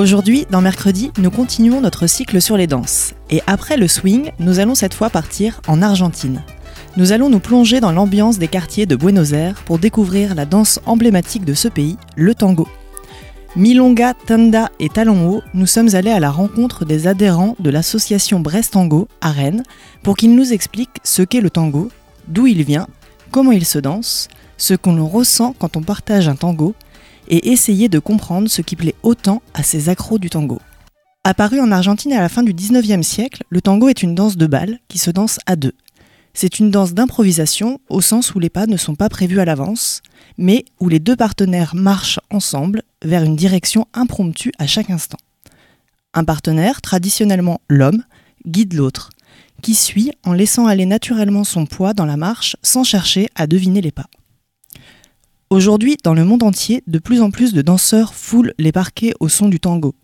Aujourd'hui, dans Mercredi, nous continuons notre cycle sur les danses. Et après le swing, nous allons cette fois partir en Argentine. Nous allons nous plonger dans l'ambiance des quartiers de Buenos Aires pour découvrir la danse emblématique de ce pays, le tango. Milonga, Tanda et Talon Haut, nous sommes allés à la rencontre des adhérents de l'association Brest Tango à Rennes pour qu'ils nous expliquent ce qu'est le tango, d'où il vient, comment il se danse, ce qu'on ressent quand on partage un tango et essayer de comprendre ce qui plaît autant à ces accros du tango. Apparu en Argentine à la fin du 19e siècle, le tango est une danse de bal qui se danse à deux. C'est une danse d'improvisation au sens où les pas ne sont pas prévus à l'avance, mais où les deux partenaires marchent ensemble vers une direction impromptue à chaque instant. Un partenaire, traditionnellement l'homme, guide l'autre, qui suit en laissant aller naturellement son poids dans la marche sans chercher à deviner les pas. Aujourd'hui, dans le monde entier, de plus en plus de danseurs foulent les parquets au son du tango.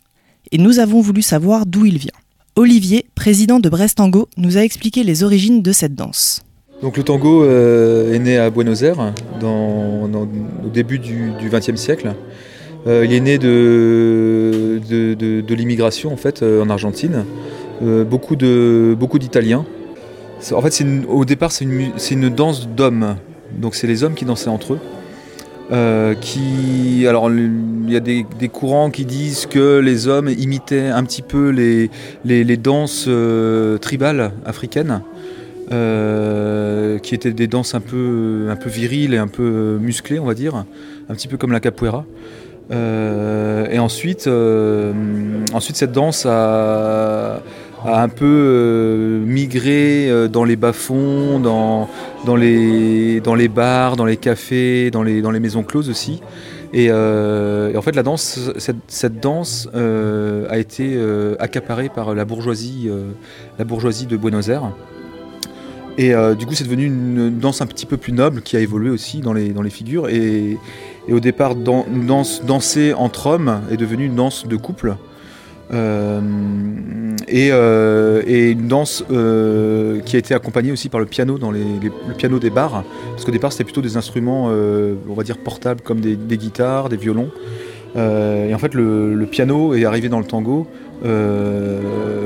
Et nous avons voulu savoir d'où il vient. Olivier, président de Brest Tango, nous a expliqué les origines de cette danse. Donc le tango euh, est né à Buenos Aires au début du XXe siècle. Euh, il est né de, l'immigration en fait euh, en Argentine. Beaucoup d'Italiens. En fait, au départ, c'est une, une danse d'hommes. Donc c'est les hommes qui dansaient entre eux. Euh, qui, alors il y a des, courants qui disent que les hommes imitaient un petit peu les, les, danses euh, tribales africaines euh, qui étaient des danses un peu, un peu viriles et un peu musclées, on va dire, un petit peu comme la capoeira. Et ensuite, ensuite, cette danse a, a un peu euh, migré euh, dans les bas-fonds, dans, dans, les, dans les bars, dans les cafés, dans les, dans les maisons closes aussi. Et, euh, en fait, la danse, cette, cette danse a été accaparée par la bourgeoisie, la bourgeoisie de Buenos Aires. Et du coup, c'est devenu une danse un petit peu plus noble qui a évolué aussi dans les, dans les figures. Et, et au départ, dan- une danse dansée entre hommes est devenue une danse de couple. Euh, et, euh, et une danse euh, qui a été accompagnée aussi par le piano dans les, les- le piano des bars. Parce qu'au départ c'était plutôt des instruments on va dire portables comme des, guitares, des violons. Et en fait le, piano est arrivé dans le tango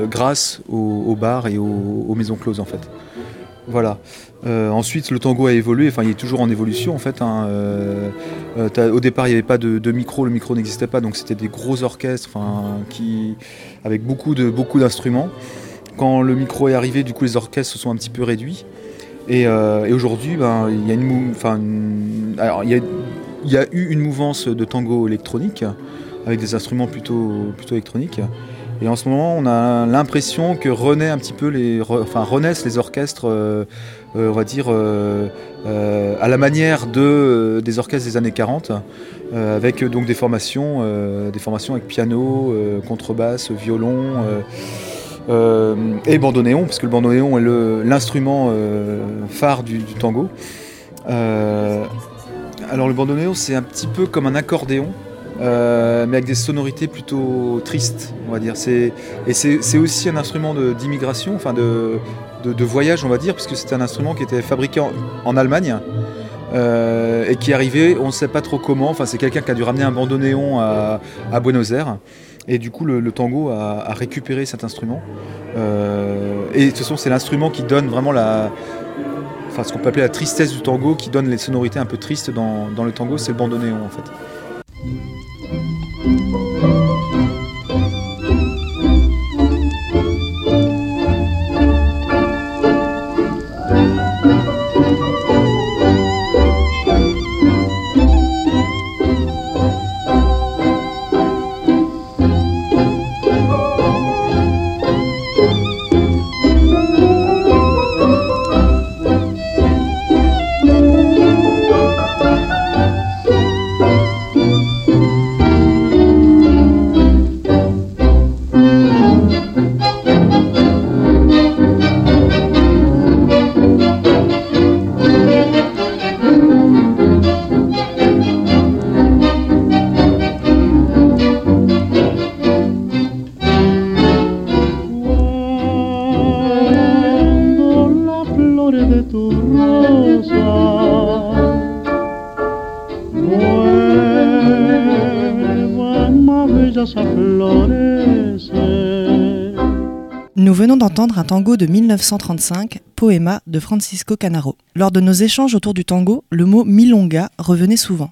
grâce aux, aux bars et aux, aux maisons closes en fait. Voilà. Euh, ensuite, le tango a évolué. Enfin, il est toujours en évolution en fait. hein. Euh, euh, au départ, il n'y avait pas de, micro. Le micro n'existait pas, donc c'était des gros orchestres, avec beaucoup de beaucoup d'instruments. Quand le micro est arrivé, du coup, les orchestres se sont un petit peu réduits. Et, aujourd'hui, ben, il y a une, alors, y a, eu une mouvance de tango électronique avec des instruments plutôt plutôt électroniques. Et en ce moment, on a l'impression que renaît un petit peu les, enfin renaissent les orchestres, on va dire euh, euh, à la manière de euh, des orchestres des années 40, euh, avec euh, donc des formations, euh, des formations avec piano, euh, contrebasse, violon. euh, euh, et bandoneon, parce que le bandoneon est l'instrument euh, phare du, tango. Euh, alors le bandoneon, c'est un petit peu comme un accordéon, euh, mais avec des sonorités plutôt tristes, on va dire. Et c'est, aussi un instrument d'immigration, enfin de, de, voyage, on va dire, puisque c'est un instrument qui était fabriqué en, Allemagne. euh, et qui est arrivé, on ne sait pas trop comment. Enfin, c'est quelqu'un qui a dû ramener un bandoneon à, à Buenos Aires. Et du coup, le, tango a, a récupéré cet instrument. Euh, et de toute façon, c'est l'instrument qui donne vraiment la, enfin, ce qu'on peut appeler la tristesse du tango, qui donne les sonorités un peu tristes dans, dans le tango, c'est le bandoneon en fait. De 1935, Poema de Francisco Canaro. Lors de nos échanges autour du tango, le mot milonga revenait souvent.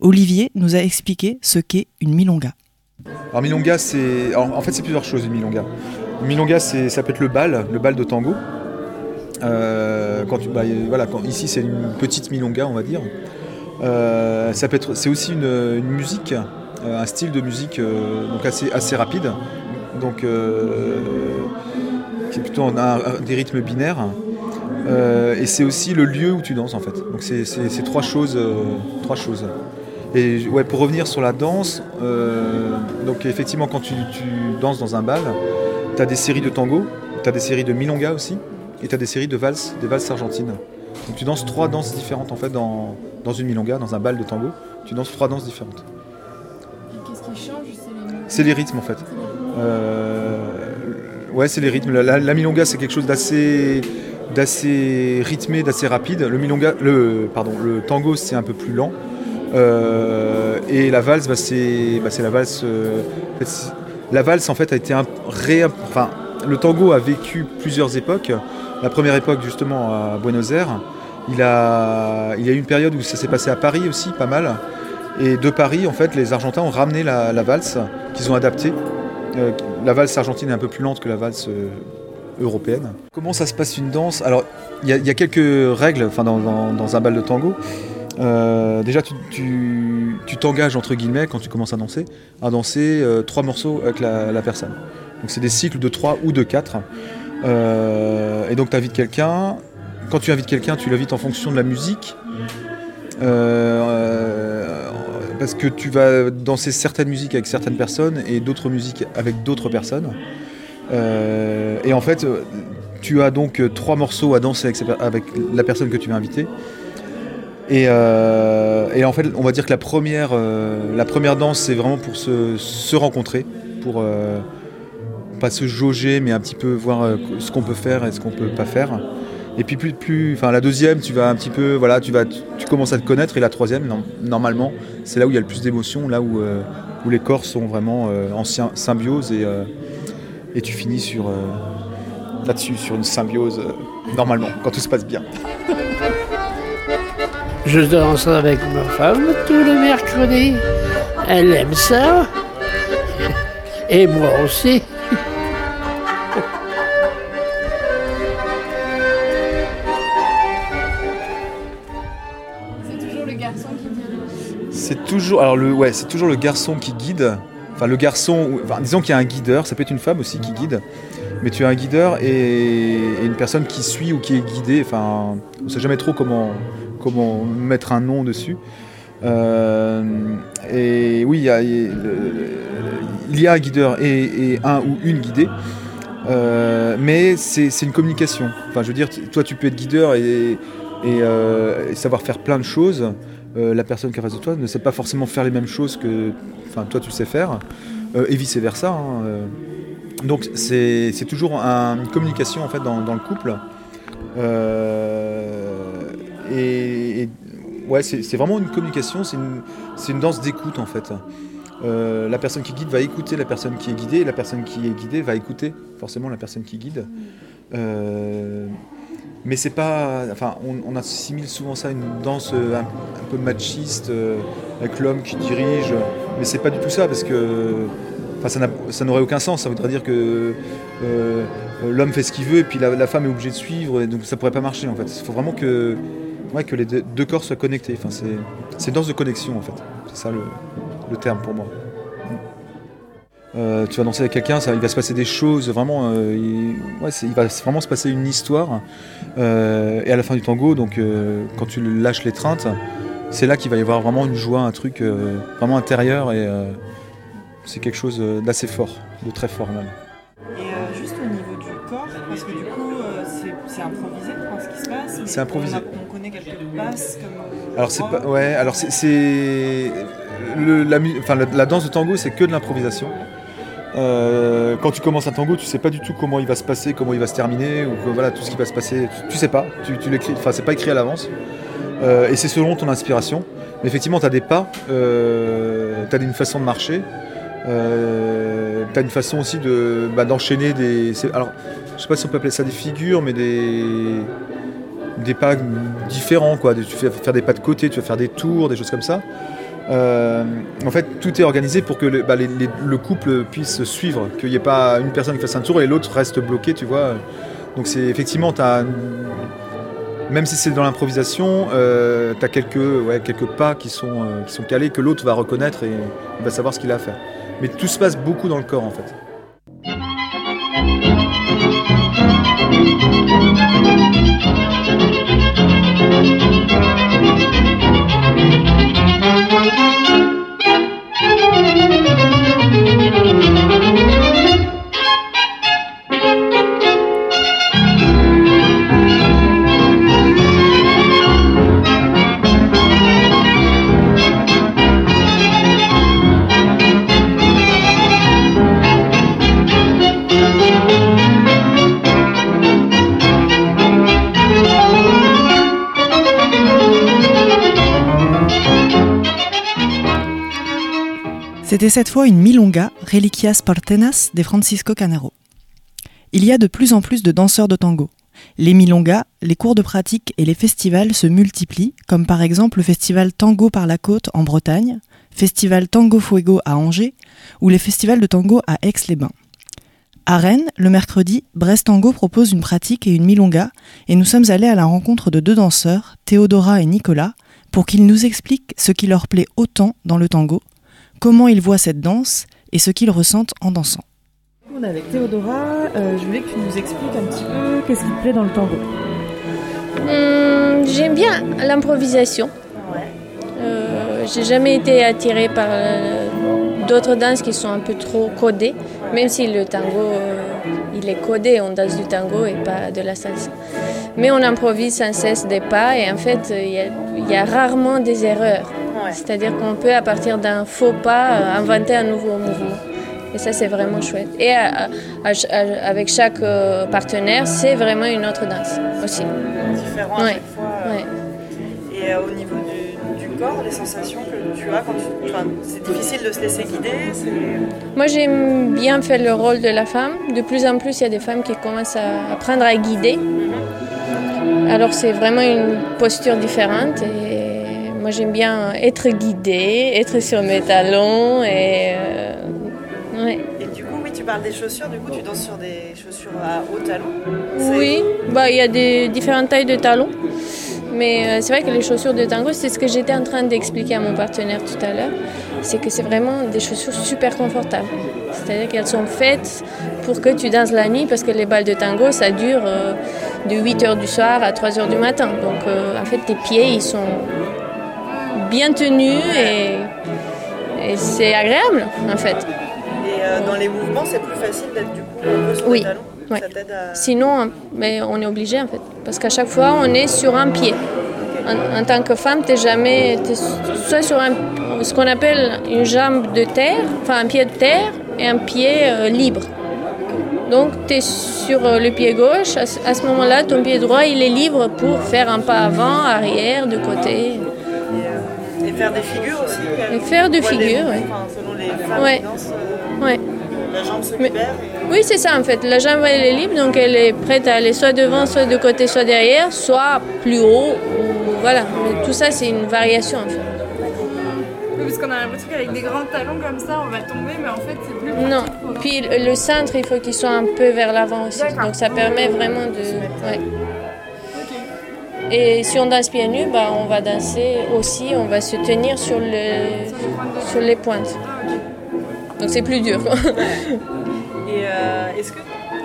Olivier nous a expliqué ce qu'est une milonga. Alors milonga, c'est en fait c'est plusieurs choses une milonga. Milonga, c'est ça peut être le bal, le bal de tango. Euh, bah, voilà, quand, ici c'est une petite milonga, on va dire. Euh, ça peut être, c'est aussi une, musique, euh, un style de musique euh, donc assez, assez rapide, donc euh, qui est plutôt des rythmes binaires. Euh, et c'est aussi le lieu où tu danses en fait. Donc c'est, trois choses, euh, trois choses. Et ouais, pour revenir sur la danse, euh, donc effectivement quand tu, tu danses dans un bal, tu as des séries de tango, tu as des séries de milonga aussi, et tu as des séries de valses, des valses argentines. Donc tu danses trois danses différentes en fait dans, dans une milonga, dans un bal de tango, tu danses trois danses différentes. Qu'est-ce qui change? C'est les rythmes en fait. Ouais, c'est les rythmes. La, milonga, c'est quelque chose d'assez, d'assez rythmé, d'assez rapide. Le milonga, le, pardon, le tango, c'est un peu plus lent. Euh, et la valse, bah, c'est, bah, c'est la valse. euh, en fait, la valse, en fait, a été un, enfin, le tango a vécu plusieurs époques. La première époque, justement, à Buenos Aires. Il a, il y a eu une période où ça s'est passé à Paris aussi, pas mal. Et de Paris, en fait, les Argentins ont ramené la, la valse qu'ils ont adaptée. Euh, la valse argentine est un peu plus lente que la valse euh, européenne. Comment ça se passe une danse? Alors, il y, a- quelques règles dans, un bal de tango. Euh, déjà, tu t'engages, entre guillemets, quand tu commences à danser, à danser trois morceaux avec la, personne. Donc, c'est des cycles de trois ou de quatre. Et donc, tu invites quelqu'un. Quand tu invites quelqu'un, tu l'invites en fonction de la musique. Parce que tu vas danser certaines musiques avec certaines personnes et d'autres musiques avec d'autres personnes. Euh, et en fait, tu as donc trois morceaux à danser avec, la personne que tu vas inviter. Et, euh, et en fait, on va dire que la première, euh, la première danse, c'est vraiment pour se, se rencontrer, pour pas se jauger, mais un petit peu voir ce qu'on peut faire et ce qu'on peut pas faire. Et puis plus, plus, enfin la deuxième, tu vas un petit peu, voilà, tu vas, tu, commences à te connaître. Et la troisième, normalement, c'est là où il y a le plus d'émotions, là où, euh, où les corps sont vraiment euh, en sy- symbiose et, euh, et tu finis sur euh, là-dessus, sur une symbiose normalement, quand tout se passe bien. Je danse avec ma femme tous les mercredis. Elle aime ça. Et moi aussi. C'est toujours, alors le, ouais, c'est toujours le garçon qui guide. Enfin, le garçon, enfin, disons qu'il y a un guideur. Ça peut être une femme aussi qui guide, mais tu as un guideur et, une personne qui suit ou qui est guidée. Enfin, on ne sait jamais trop comment comment mettre un nom dessus. Euh, et oui, il y a, il y a- un guideur et, un ou une guidée. Euh, mais c'est une communication. Enfin, je veux dire, toi, tu peux être guideur et, et, euh, et savoir faire plein de choses. Euh, la personne qui est face de toi ne sait pas forcément faire les mêmes choses que toi, tu sais faire. Euh, et vice versa. hein, euh. Donc, c'est toujours un- une communication en fait dans, le couple. Et, ouais, c'est vraiment une communication. C'est une, danse d'écoute en fait. La personne qui guide va écouter la personne qui est guidée, et la personne qui est guidée va écouter forcément la personne qui guide. Mais c'est pas, enfin, on, assimile souvent ça à une danse euh, un, peu machiste euh, avec l'homme qui dirige, mais c'est pas du tout ça parce que, enfin, ça n'a- ça n'aurait aucun sens. Ça voudrait dire que euh, l'homme fait ce qu'il veut et puis la, femme est obligée de suivre, et donc ça pourrait pas marcher en fait. Il faut vraiment que, ouais, que les deux, corps soient connectés. Enfin, c'est, une danse de connexion en fait. C'est ça le terme pour moi. Euh, tu vas danser avec quelqu'un, il va se passer des choses, vraiment, euh, il, ouais, c'est- il va vraiment se passer une histoire. Euh, et à la fin du tango, donc quand tu lâches l'étreinte, c'est là qu'il va y avoir vraiment une joie, un truc vraiment intérieur et c'est quelque chose d'assez fort, de très fort même. Et juste au niveau du corps, parce que du coup, c'est- improvisé enfin, ce qui se passe. C'est improvisé. On, a- on connaît quelques passes comme. Alors c'est pas, ouais, alors c'est, la danse de tango, c'est que de l'improvisation. Euh, quand tu commences un tango, tu sais pas du tout comment il va se passer, comment il va se terminer, ou voilà tout ce qui va se passer. Tu, tu sais pas, tu, tu l'écris, enfin c'est pas écrit à l'avance. Euh, et c'est selon ton inspiration. Mais effectivement, tu as des pas, euh, tu as une façon de marcher. Euh, t'as une façon aussi de bah, d'enchaîner des. Alors, je sais pas si on peut appeler ça des figures, mais des des pas différents quoi. Tu vas faire des pas de côté, tu vas faire des tours, des choses comme ça. Euh, en fait, tout est organisé pour que le, bah, couple puisse suivre, qu'il n'y ait pas une personne qui fasse un tour et l'autre reste bloqué, tu vois. Donc c'est effectivement, même si c'est dans l'improvisation, euh, tu as quelques, quelques pas qui sont, euh, qui sont calés que l'autre va reconnaître et va savoir ce qu'il a à faire. Mais tout se passe beaucoup dans le corps en fait. C'était cette fois une milonga, Reliquias Partenas de Francisco Canaro. Il y a de plus en plus de danseurs de tango. Les milongas, les cours de pratique et les festivals se multiplient, comme par exemple le festival Tango par la Côte en Bretagne, festival Tango Fuego à Angers ou les festivals de tango à Aix-les-Bains. À Rennes, le mercredi, Brest Tango propose une pratique et une milonga, et nous sommes allés à la rencontre de deux danseurs, Théodora et Nicolas, pour qu'ils nous expliquent ce qui leur plaît autant dans le tango, comment ils voient cette danse et ce qu'ils ressentent en dansant. On est avec Théodora, Euh, je voulais que tu nous expliques un petit peu qu'est-ce qui te plaît dans le tango. Hum, J'aime bien l'improvisation. Euh, J'ai jamais été attirée par euh, d'autres danses qui sont un peu trop codées, même si le tango, euh, il est codé, on danse du tango et pas de la salsa. Mais on improvise sans cesse des pas et en fait, il y a, il y a rarement des erreurs. C'est-à-dire qu'on peut, à partir d'un faux pas, euh, inventer un nouveau mouvement. Et ça, c'est vraiment chouette. Et à- à- à- à- avec chaque euh, partenaire, c'est vraiment une autre danse aussi. Différent Ouais. à chaque fois. euh, Ouais. Et euh, au niveau du, du corps, les sensations que tu as quand tu. Enfin, c'est difficile de se laisser guider. Moi, j'aime bien faire le rôle de la femme. De plus en plus, il y a des femmes qui commencent à apprendre à guider. Alors, c'est vraiment une posture différente. Et moi, j'aime bien être guidée, être sur mes talons. Et, euh, ouais. Et du coup, oui, tu parles des chaussures. Du coup, tu danses sur des chaussures à haut talon. Oui, bah, il y a des différentes tailles de talons. Mais euh, c'est vrai que les chaussures de tango, c'est ce que j'étais en train d'expliquer à mon partenaire tout à l'heure, c'est que c'est vraiment des chaussures super confortables. C'est-à-dire qu'elles sont faites pour que tu danses la nuit, parce que les balles de tango, ça dure euh, de 8 h du soir à 3 h du matin. Donc euh, en fait, tes pieds, ils sont bien tenus et, et c'est agréable en fait. Et euh, dans les mouvements, c'est plus facile d'être du coup un peu sur Oui. les talons. À. Sinon, mais on est obligé en fait. Parce qu'à chaque fois, on est sur un pied. En, en tant que femme, tu es jamais. t'es soit sur un, ce qu'on appelle une jambe de terre, enfin un pied de terre et un pied euh, libre. Donc tu es sur euh, le pied gauche. À, ce- à ce moment-là, ton pied droit, il est libre pour faire un pas avant, arrière, de côté. Et, faire des figures aussi. Et faire des figures, enfin, selon les femmes Ouais. dansent, euh, Ouais. la jambe se Mais- libère. et- Oui, c'est ça en fait. La jambe elle est libre, donc elle est prête à aller soit devant, soit de côté, soit derrière, soit plus haut. Ou... Voilà. Mais tout ça, c'est une variation en fait. Oui, parce qu'on a l'impression qu'avec des grands talons comme ça, on va tomber, mais en fait, c'est plus pratique Non. pour- Puis le centre, il faut qu'il soit un peu vers l'avant aussi. Donc ça permet vraiment de. ouais. Et si on danse pieds nus, bah, on va danser aussi, on va se tenir sur, le... sur les pointes. Donc c'est plus dur. Et euh, est-ce que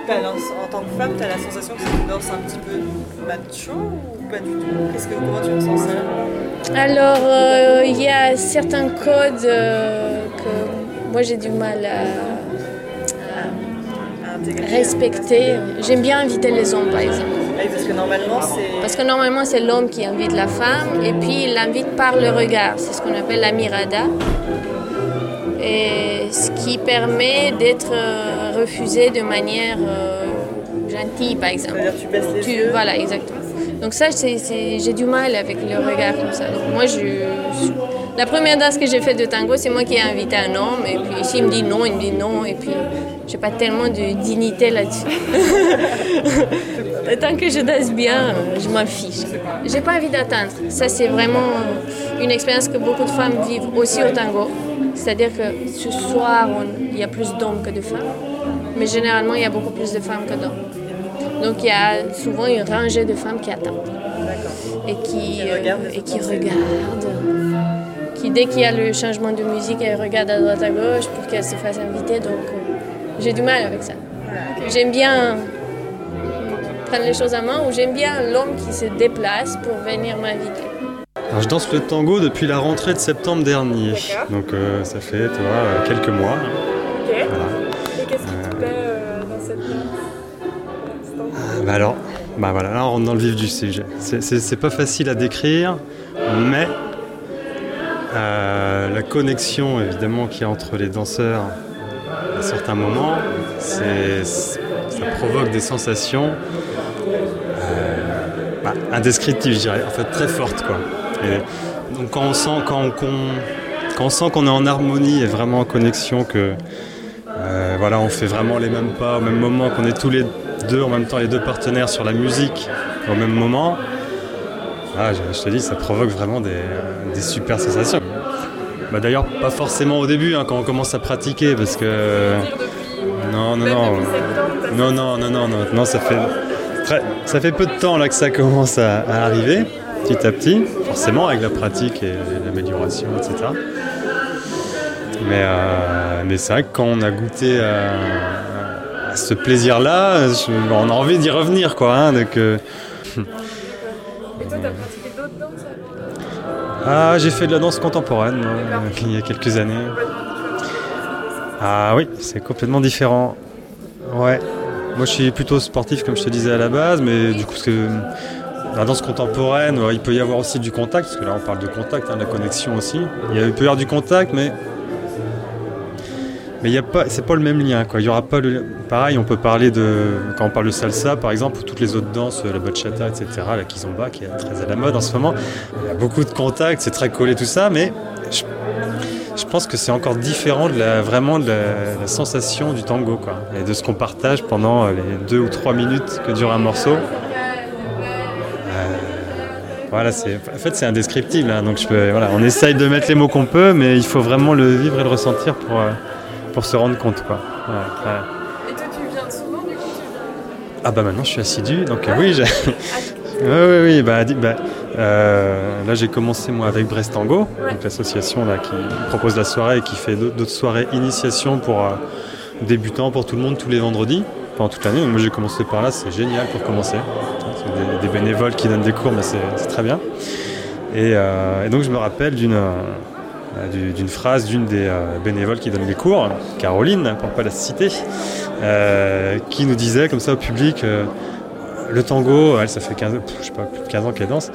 la- en tant que femme, tu as la sensation que c'est une danse un petit peu macho ou pas du tout? Qu'est-ce que, Comment tu ressens ça? Alors, euh, il y a certains codes euh, que moi j'ai du mal à, à intégrer à respecter. J'aime bien inviter les hommes, par exemple. Parce que normalement, c'est. Parce que normalement, c'est l'homme qui invite la femme et puis il l'invite par le regard. C'est ce qu'on appelle la mirada. Et ce qui permet d'être euh, refusé de manière euh, gentille, par exemple. Tu baisses les Tu- yeux. Voilà, exactement. Donc ça, j'ai du mal avec le regard comme ça. Donc moi, je, La première danse que j'ai faite de tango, c'est moi qui ai invité un homme. Et puis s'il me dit non, il me dit non. Et puis j'ai pas tellement de dignité là-dessus. Tant que je danse bien, je m'en fiche. J'ai pas envie d'attendre. Ça, c'est vraiment une expérience que beaucoup de femmes vivent aussi au tango. C'est-à-dire que ce soir, il y a plus d'hommes que de femmes. Mais généralement, il y a beaucoup plus de femmes que d'hommes. Donc il y a souvent une rangée de femmes qui attendent. Et qui, euh, et qui regardent. Qui, dès qu'il y a le changement de musique, elles regardent à droite à gauche pour qu'elles se fassent inviter. Donc euh, j'ai du mal avec ça. J'aime bien prendre les choses en main ou j'aime bien l'homme qui se déplace pour venir m'inviter. Alors, je danse le tango depuis la rentrée de septembre dernier. Donc euh, ça fait, tu vois, euh, quelques mois. Ok. Voilà. Et qu'est-ce qui te plaît euh, dans cette danse Ah, Bah alors, bah voilà, là on rentre dans le vif du sujet. C'est- pas facile à décrire, mais euh, la connexion évidemment qu'il y a entre les danseurs à certains moments, ça provoque des sensations bah, indescriptible, je dirais, en fait très forte. Quoi. Donc quand on sent qu'on on, on sent qu'on est en harmonie et vraiment en connexion, que euh, voilà, on fait vraiment les mêmes pas au même moment, qu'on est tous les deux en même temps, les deux partenaires sur la musique au même moment, ah, je, te dis, ça provoque vraiment des, des super sensations. Bah, D'ailleurs, pas forcément au début, hein, quand on commence à pratiquer, parce que... Non, non, non. Non, non, non, non, non, non, ça fait très- ça fait peu de temps là que ça commence à, à arriver, petit à petit, forcément avec la pratique et l'amélioration, etc. Mais, euh, mais c'est vrai que quand on a goûté à, à ce plaisir-là, on a envie d'y revenir, quoi. hein, donc, euh, Et toi, t'as pratiqué d'autres danses ah, j'ai fait de la danse contemporaine il y a quelques années. Ah oui, c'est complètement différent. Ouais. Moi, je suis plutôt sportif, comme je te disais à la base, mais du coup, que la danse contemporaine, ouais, il peut y avoir aussi du contact, parce que là, on parle de contact, hein, de la connexion aussi. Il, peut y avoir du contact, mais mais il y a pas, c'est pas le même lien. Quoi. Il y aura pas le, pareil, on peut parler de quand on parle de salsa, par exemple, ou toutes les autres danses, la bachata, etc., la kizomba, qui est très à la mode en ce moment. Il y a beaucoup de contacts, c'est très collé tout ça, mais je pense que c'est encore différent de la, vraiment de la, la sensation du tango, quoi, et de ce qu'on partage pendant les deux ou trois minutes que dure un morceau. Euh, voilà, c'est, en fait, c'est indescriptible. hein, donc je peux, voilà, on essaye de mettre les mots qu'on peut, mais il faut vraiment le vivre et le ressentir pour, euh, pour se rendre compte, quoi. Ouais, ouais. Et toi, tu viens souvent du coup tu viens... Ah bah maintenant je suis assidu, donc euh, oui, j'ai... oui, oui, oui, bah, bah, euh, là j'ai commencé moi avec Brest Tango, l'association là, qui propose la soirée et qui fait d'autres soirées initiation pour euh, débutants, pour tout le monde, tous les vendredis, pendant toute l'année. Moi j'ai commencé par là, c'est génial pour commencer. C'est des, des bénévoles qui donnent des cours, mais c'est très bien. Et, euh, et donc je me rappelle d'une du- d'une phrase d'une des bénévoles qui donne des cours, Caroline, pour pas la citer, euh, qui nous disait comme ça au public euh, le tango, elle, ça fait 15, pff, je sais pas, plus de 15 ans qu'elle danse.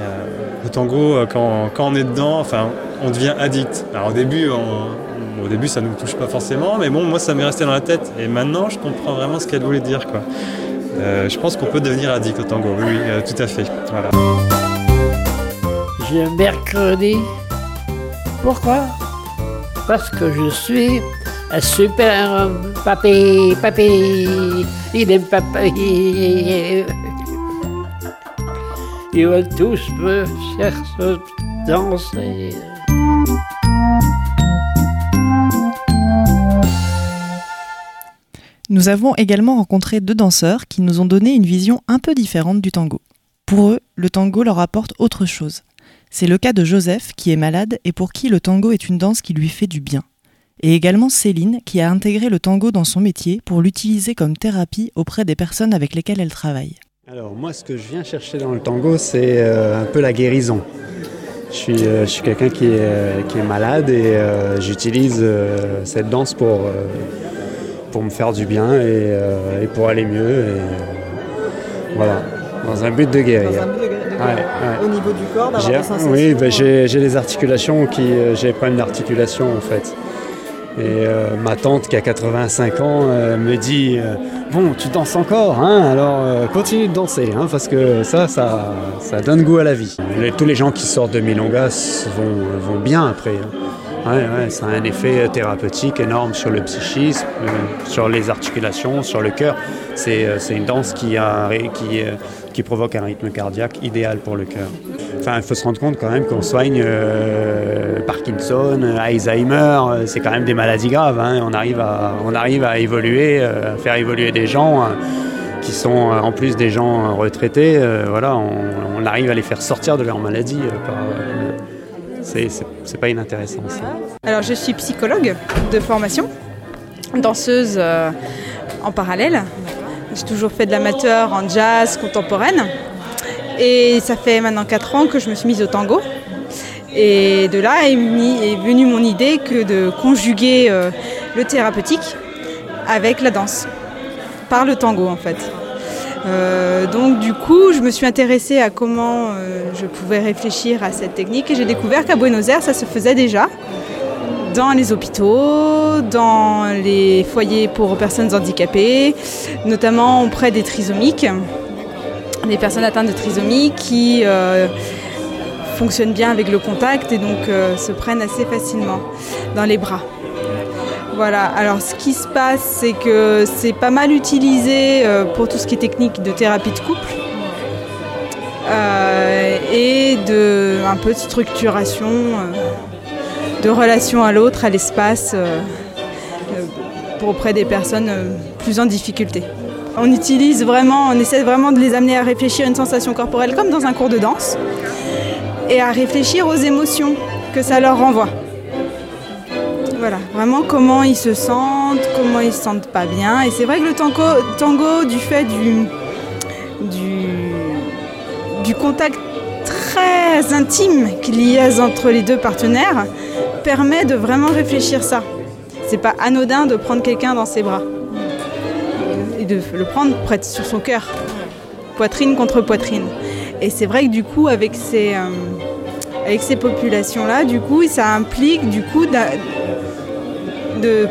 Euh, le tango, euh, quand, quand on est dedans, enfin, on devient addict. Alors au début, au début, ça ne nous touche pas forcément, mais bon, moi, ça m'est resté dans la tête. Et maintenant, je comprends vraiment ce qu'elle voulait dire, quoi. Euh, je pense qu'on peut devenir addict au tango, oui, tout à fait. Voilà. Un mercredi. Pourquoi? Parce que je suis super homme. Papy, papy, il veulent tous me danser. Nous avons également rencontré deux danseurs qui nous ont donné une vision un peu différente du tango. Pour eux, le tango leur apporte autre chose. C'est le cas de Joseph qui est malade et pour qui le tango est une danse qui lui fait du bien. Et également Céline qui a intégré le tango dans son métier pour l'utiliser comme thérapie auprès des personnes avec lesquelles elle travaille. Alors moi, ce que je viens chercher dans le tango, c'est euh, un peu la guérison. Je suis, euh, je suis quelqu'un qui est, euh, qui est malade et euh, j'utilise euh, cette danse pour, euh, pour me faire du bien et, euh, et pour aller mieux. Et, euh, voilà, dans un but de guérir. Ouais, ouais. Au niveau du corps, d'avoir J'ai- des sensations. Oui, ben, j'ai des articulations qui, euh, j'ai des problèmes d'articulation en fait. Et euh, ma tante qui a 85 ans euh, me dit euh, Bon, tu danses encore, hein, alors continue de danser, hein, parce que ça, ça, ça donne goût à la vie. Tous les gens qui sortent de Milongas vont, vont bien après. hein. Ça a un effet thérapeutique énorme sur le psychisme, sur les articulations, sur le cœur. C'est une danse qui, a, qui, qui provoque un rythme cardiaque idéal pour le cœur. Il faut se rendre compte quand même qu'on soigne euh, Parkinson, Alzheimer, euh, c'est quand même des maladies graves. hein. On, arrive à, on arrive à évoluer, euh, à faire évoluer des gens euh, qui sont euh, en plus des gens euh, retraités. euh, voilà, on, arrive à les faire sortir de leur maladie. euh, euh, c'est- pas inintéressant. Alors je suis psychologue de formation, danseuse euh, en parallèle. J'ai toujours fait de l'amateur en jazz contemporaine. Et ça fait maintenant 4 ans que je me suis mise au tango. Et de là est, venue mon idée que de conjuguer euh, le thérapeutique avec la danse, par le tango en fait. Euh, donc du coup, je me suis intéressée à comment euh, je pouvais réfléchir à cette technique et j'ai découvert qu'à Buenos Aires, ça se faisait déjà dans les hôpitaux, dans les foyers pour personnes handicapées, notamment auprès des trisomiques, des personnes atteintes de trisomie qui euh, fonctionnent bien avec le contact et donc euh, se prennent assez facilement dans les bras. Voilà, alors ce qui se passe, c'est que c'est pas mal utilisé euh, pour tout ce qui est technique de thérapie de couple et de un peu de structuration de relation à l'autre, à l'espace, auprès des personnes plus en difficulté. On utilise vraiment, on essaie vraiment de les amener à réfléchir à une sensation corporelle comme dans un cours de danse et à réfléchir aux émotions que ça leur renvoie. Voilà, vraiment comment ils se sentent, comment ils se sentent pas bien. Et c'est vrai que le tango, du fait du, du, du contact très intime qu'il y a entre les deux partenaires, permet de vraiment réfléchir ça. C'est pas anodin de prendre quelqu'un dans ses bras de le prendre sur son cœur, poitrine contre poitrine. Et c'est vrai que du coup, avec ces, euh, avec ces populations-là, du coup, ça implique du coup de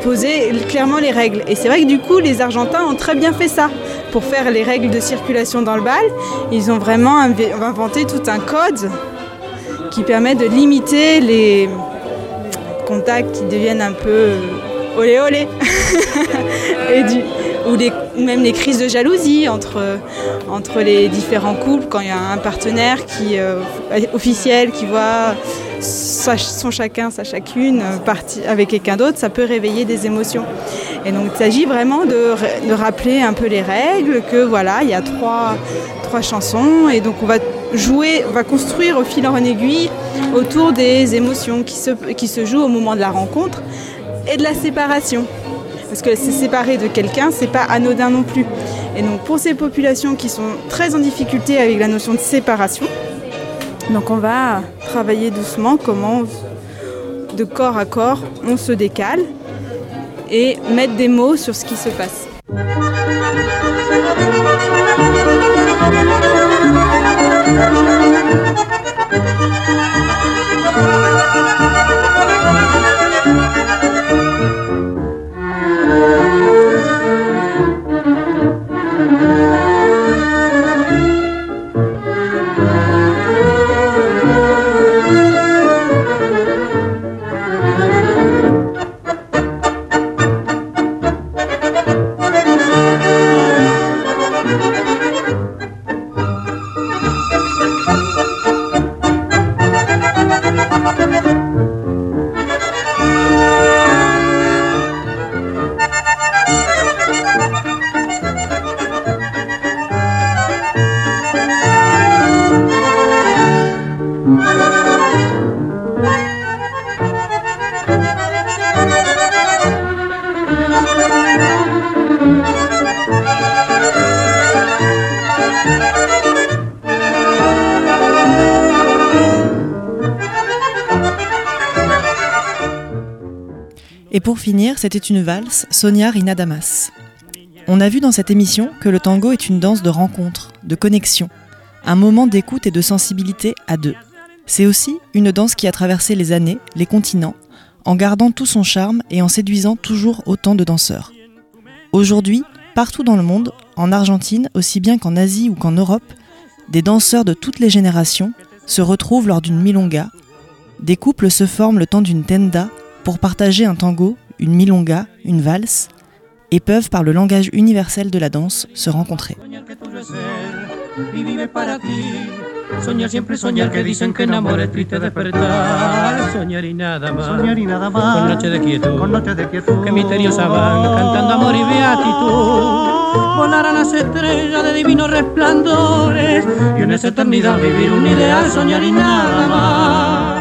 poser clairement les règles. Et c'est vrai que du coup, les Argentins ont très bien fait ça. Pour faire les règles de circulation dans le bal, ils ont vraiment inv- inventé tout un code qui permet de limiter les contacts qui deviennent un peu euh, olé olé. Et du- ou, les- ou même les crises de jalousie entre, entre les différents couples quand il y a un partenaire qui euh, officiel qui voit sa- son chacun, sa chacune euh, avec quelqu'un d'autre, ça peut réveiller des émotions. Et donc il s'agit vraiment de, de rappeler un peu les règles, que voilà, il y a trois, trois chansons et donc on va jouer, on va construire au fil en aiguille autour des émotions qui se, qui se jouent au moment de la rencontre et de la séparation. Parce que se séparer de quelqu'un, c'est pas anodin non plus. Et donc pour ces populations qui sont très en difficulté avec la notion de séparation, donc on va travailler doucement comment de corps à corps on se décale et mettre des mots sur ce qui se passe. C'était une valse, Sonia Rina Damas. On a vu dans cette émission que le tango est une danse de rencontre, de connexion, un moment d'écoute et de sensibilité à deux. C'est aussi une danse qui a traversé les années, les continents, en gardant tout son charme et en séduisant toujours autant de danseurs. Aujourd'hui, partout dans le monde, en Argentine aussi bien qu'en Asie ou qu'en Europe, des danseurs de toutes les générations se retrouvent lors d'une milonga. Des couples se forment le temps d'une tenda pour partager un tango, une milonga, une valse, et peuvent par le langage universel de la danse se rencontrer. y vive para ti. Soñar siempre soñar que dicen que enamora es triste despertar. Soñar y nada más. Soñar y nada más. Con noche de quietud. Con noche de quietud. Que misteriosa van cantando amor y beatitud. Volarán las estrellas de divinos resplandores. Y en esa eternidad vivir un ideal, soñar y nada más.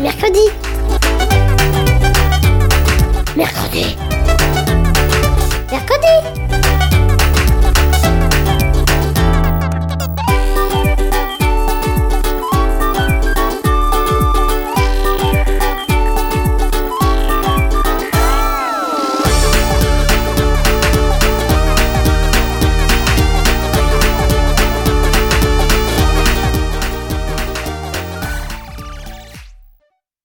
Mercredi. Mercredi.